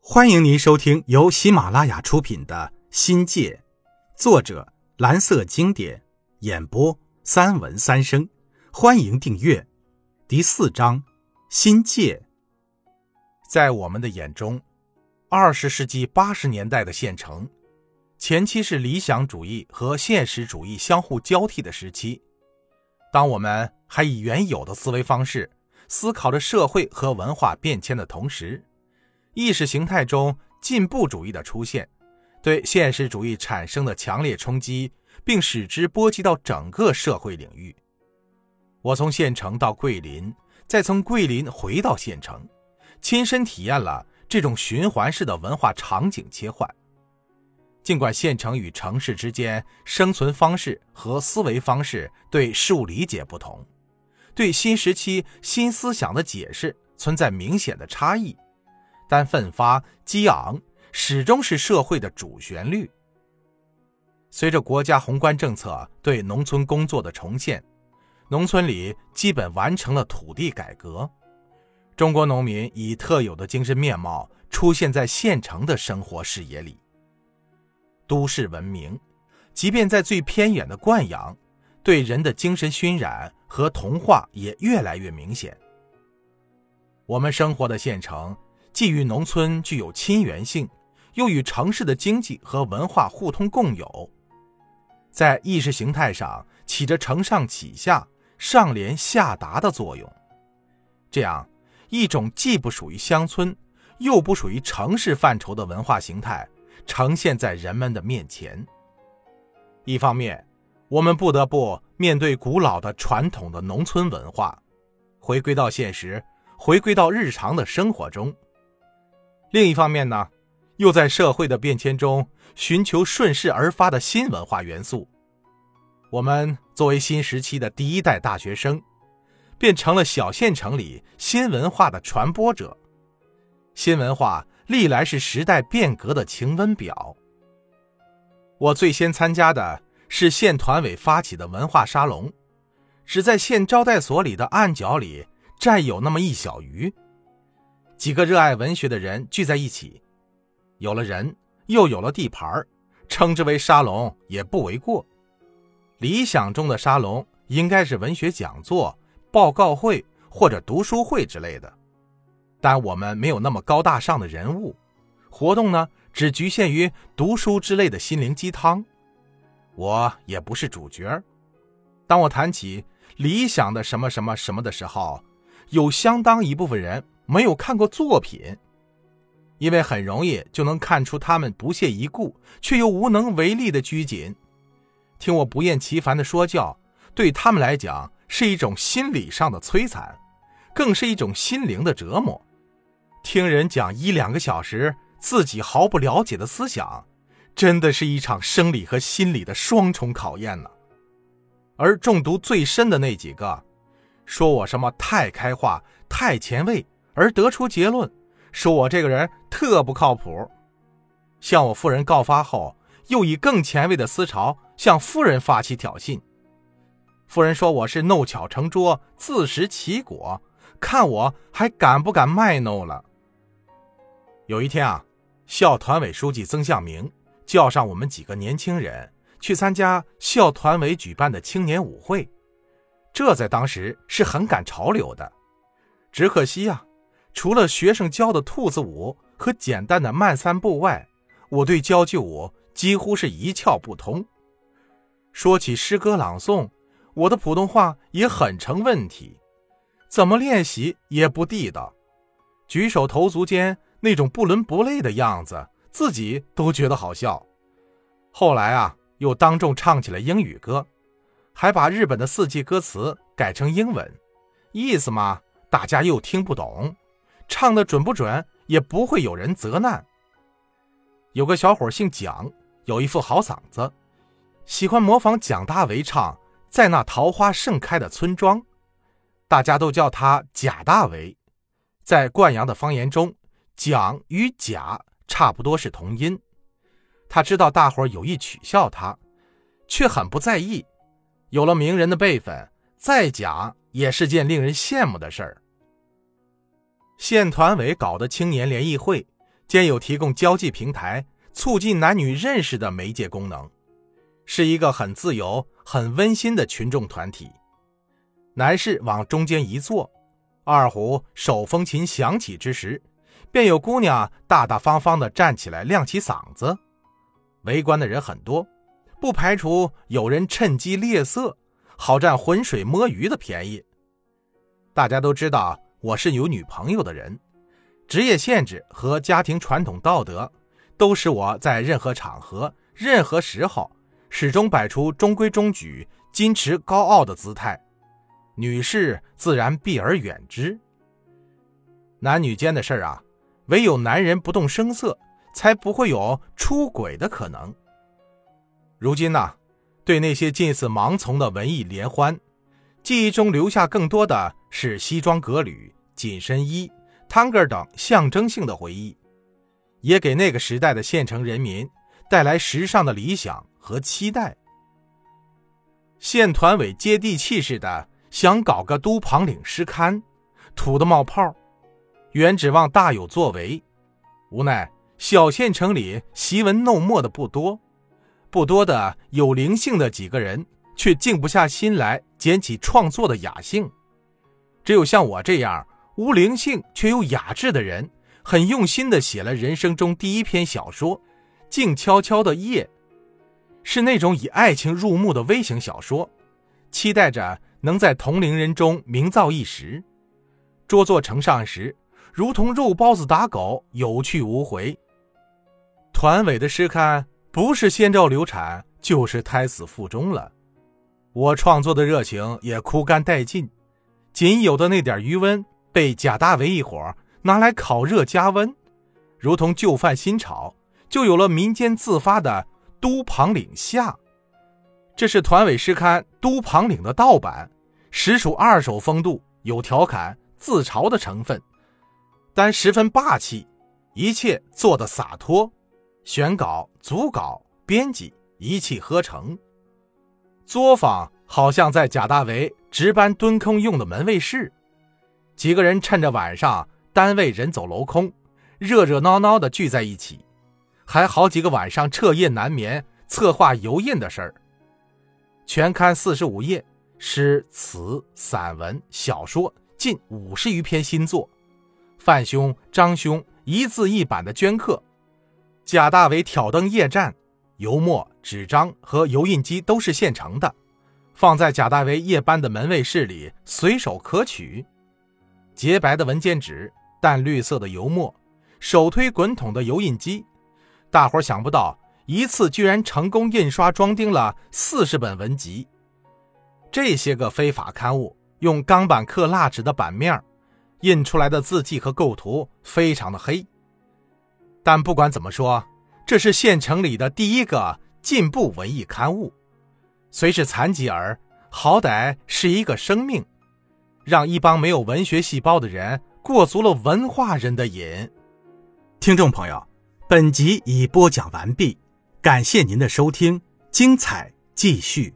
欢迎您收听由喜马拉雅出品的《新界》，作者蓝色经典，演播三文三生。欢迎订阅。第四章，新界。在我们的眼中，二十世纪八十年代的县城，前期是理想主义和现实主义相互交替的时期。当我们还以原有的思维方式思考着社会和文化变迁的同时，意识形态中进步主义的出现，对现实主义产生的强烈冲击，并使之波及到整个社会领域。我从县城到桂林，再从桂林回到县城，亲身体验了这种循环式的文化场景切换。尽管县城与城市之间生存方式和思维方式对事物理解不同，对新时期新思想的解释存在明显的差异，但奋发激昂始终是社会的主旋律。随着国家宏观政策对农村工作的重现，农村里基本完成了土地改革，中国农民以特有的精神面貌出现在县城的生活视野里。都市文明，即便在最偏远的灌阳，对人的精神熏染和同化也越来越明显。我们生活的县城，既与农村具有亲缘性，又与城市的经济和文化互通共有，在意识形态上起着承上启下、上联下达的作用。这样一种既不属于乡村，又不属于城市范畴的文化形态。呈现在人们的面前。一方面，我们不得不面对古老的传统的农村文化，回归到现实，回归到日常的生活中；另一方面呢，又在社会的变迁中寻求顺势而发的新文化元素。我们作为新时期的第一代大学生，变成了小县城里新文化的传播者。新文化。历来是时代变革的晴温表。我最先参加的是县团委发起的文化沙龙，只在县招待所里的暗角里占有那么一小隅，几个热爱文学的人聚在一起，有了人，又有了地盘称之为沙龙也不为过。理想中的沙龙应该是文学讲座、报告会或者读书会之类的。但我们没有那么高大上的人物，活动呢只局限于读书之类的心灵鸡汤，我也不是主角。当我谈起理想的什么什么什么的时候，有相当一部分人没有看过作品，因为很容易就能看出他们不屑一顾却又无能为力的拘谨。听我不厌其烦的说教，对他们来讲是一种心理上的摧残，更是一种心灵的折磨。听人讲一两个小时，自己毫不了解的思想，真的是一场生理和心理的双重考验呢。而中毒最深的那几个，说我什么太开化、太前卫，而得出结论，说我这个人特不靠谱。向我夫人告发后，又以更前卫的思潮向夫人发起挑衅。夫人说我是弄巧成拙、自食其果，看我还敢不敢卖弄了。有一天啊，校团委书记曾向明叫上我们几个年轻人去参加校团委举办的青年舞会，这在当时是很赶潮流的。只可惜啊，除了学生教的兔子舞和简单的慢三步外，我对交际舞几乎是一窍不通。说起诗歌朗诵，我的普通话也很成问题，怎么练习也不地道，举手投足间。那种不伦不类的样子，自己都觉得好笑。后来啊，又当众唱起了英语歌，还把日本的四季歌词改成英文，意思嘛，大家又听不懂，唱的准不准也不会有人责难。有个小伙姓蒋，有一副好嗓子，喜欢模仿蒋大为唱《在那桃花盛开的村庄》，大家都叫他贾大为。在灌阳的方言中。蒋与贾差不多是同音，他知道大伙有意取笑他，却很不在意。有了名人的辈分，再假也是件令人羡慕的事儿。县团委搞的青年联谊会，兼有提供交际平台、促进男女认识的媒介功能，是一个很自由、很温馨的群众团体。男士往中间一坐，二胡手风琴响起之时，便有姑娘大大方方地站起来，亮起嗓子。围观的人很多，不排除有人趁机猎色，好占浑水摸鱼的便宜。大家都知道我是有女朋友的人，职业限制和家庭传统道德，都使我在任何场合、任何时候，始终摆出中规中矩、矜持高傲的姿态。女士自然避而远之。男女间的事儿啊，唯有男人不动声色。才不会有出轨的可能。如今呢，对那些近似盲从的文艺联欢，记忆中留下更多的是西装革履、紧身衣、探戈等象征性的回忆，也给那个时代的县城人民带来时尚的理想和期待。县团委接地气似的想搞个都庞岭诗刊，土的冒泡，原指望大有作为，无奈。小县城里习文弄墨的不多，不多的有灵性的几个人，却静不下心来捡起创作的雅兴。只有像我这样无灵性却又雅致的人，很用心的写了人生中第一篇小说《静悄悄的夜》，是那种以爱情入目的微型小说，期待着能在同龄人中名噪一时。拙作呈上时，如同肉包子打狗，有去无回。团委的诗刊不是先兆流产，就是胎死腹中了。我创作的热情也枯干殆尽，仅有的那点余温被贾大为一伙拿来烤热加温，如同旧饭新炒，就有了民间自发的《都庞岭下》。这是团委诗刊《都庞岭》的盗版，实属二手风度，有调侃自嘲的成分，但十分霸气，一切做得洒脱。选稿、组稿、编辑一气呵成，作坊好像在贾大为值班蹲坑用的门卫室。几个人趁着晚上单位人走楼空，热热闹闹的聚在一起，还好几个晚上彻夜难眠，策划油印的事儿。全刊四十五页，诗词、散文、小说近五十余篇新作。范兄、张兄一字一版的镌刻。贾大为挑灯夜战，油墨、纸张和油印机都是现成的，放在贾大为夜班的门卫室里，随手可取。洁白的文件纸，淡绿色的油墨，手推滚筒的油印机，大伙想不到一次居然成功印刷装订了四十本文集。这些个非法刊物用钢板刻蜡纸的版面，印出来的字迹和构图非常的黑。但不管怎么说，这是县城里的第一个进步文艺刊物，虽是残疾儿，好歹是一个生命，让一帮没有文学细胞的人过足了文化人的瘾。听众朋友，本集已播讲完毕，感谢您的收听，精彩继续。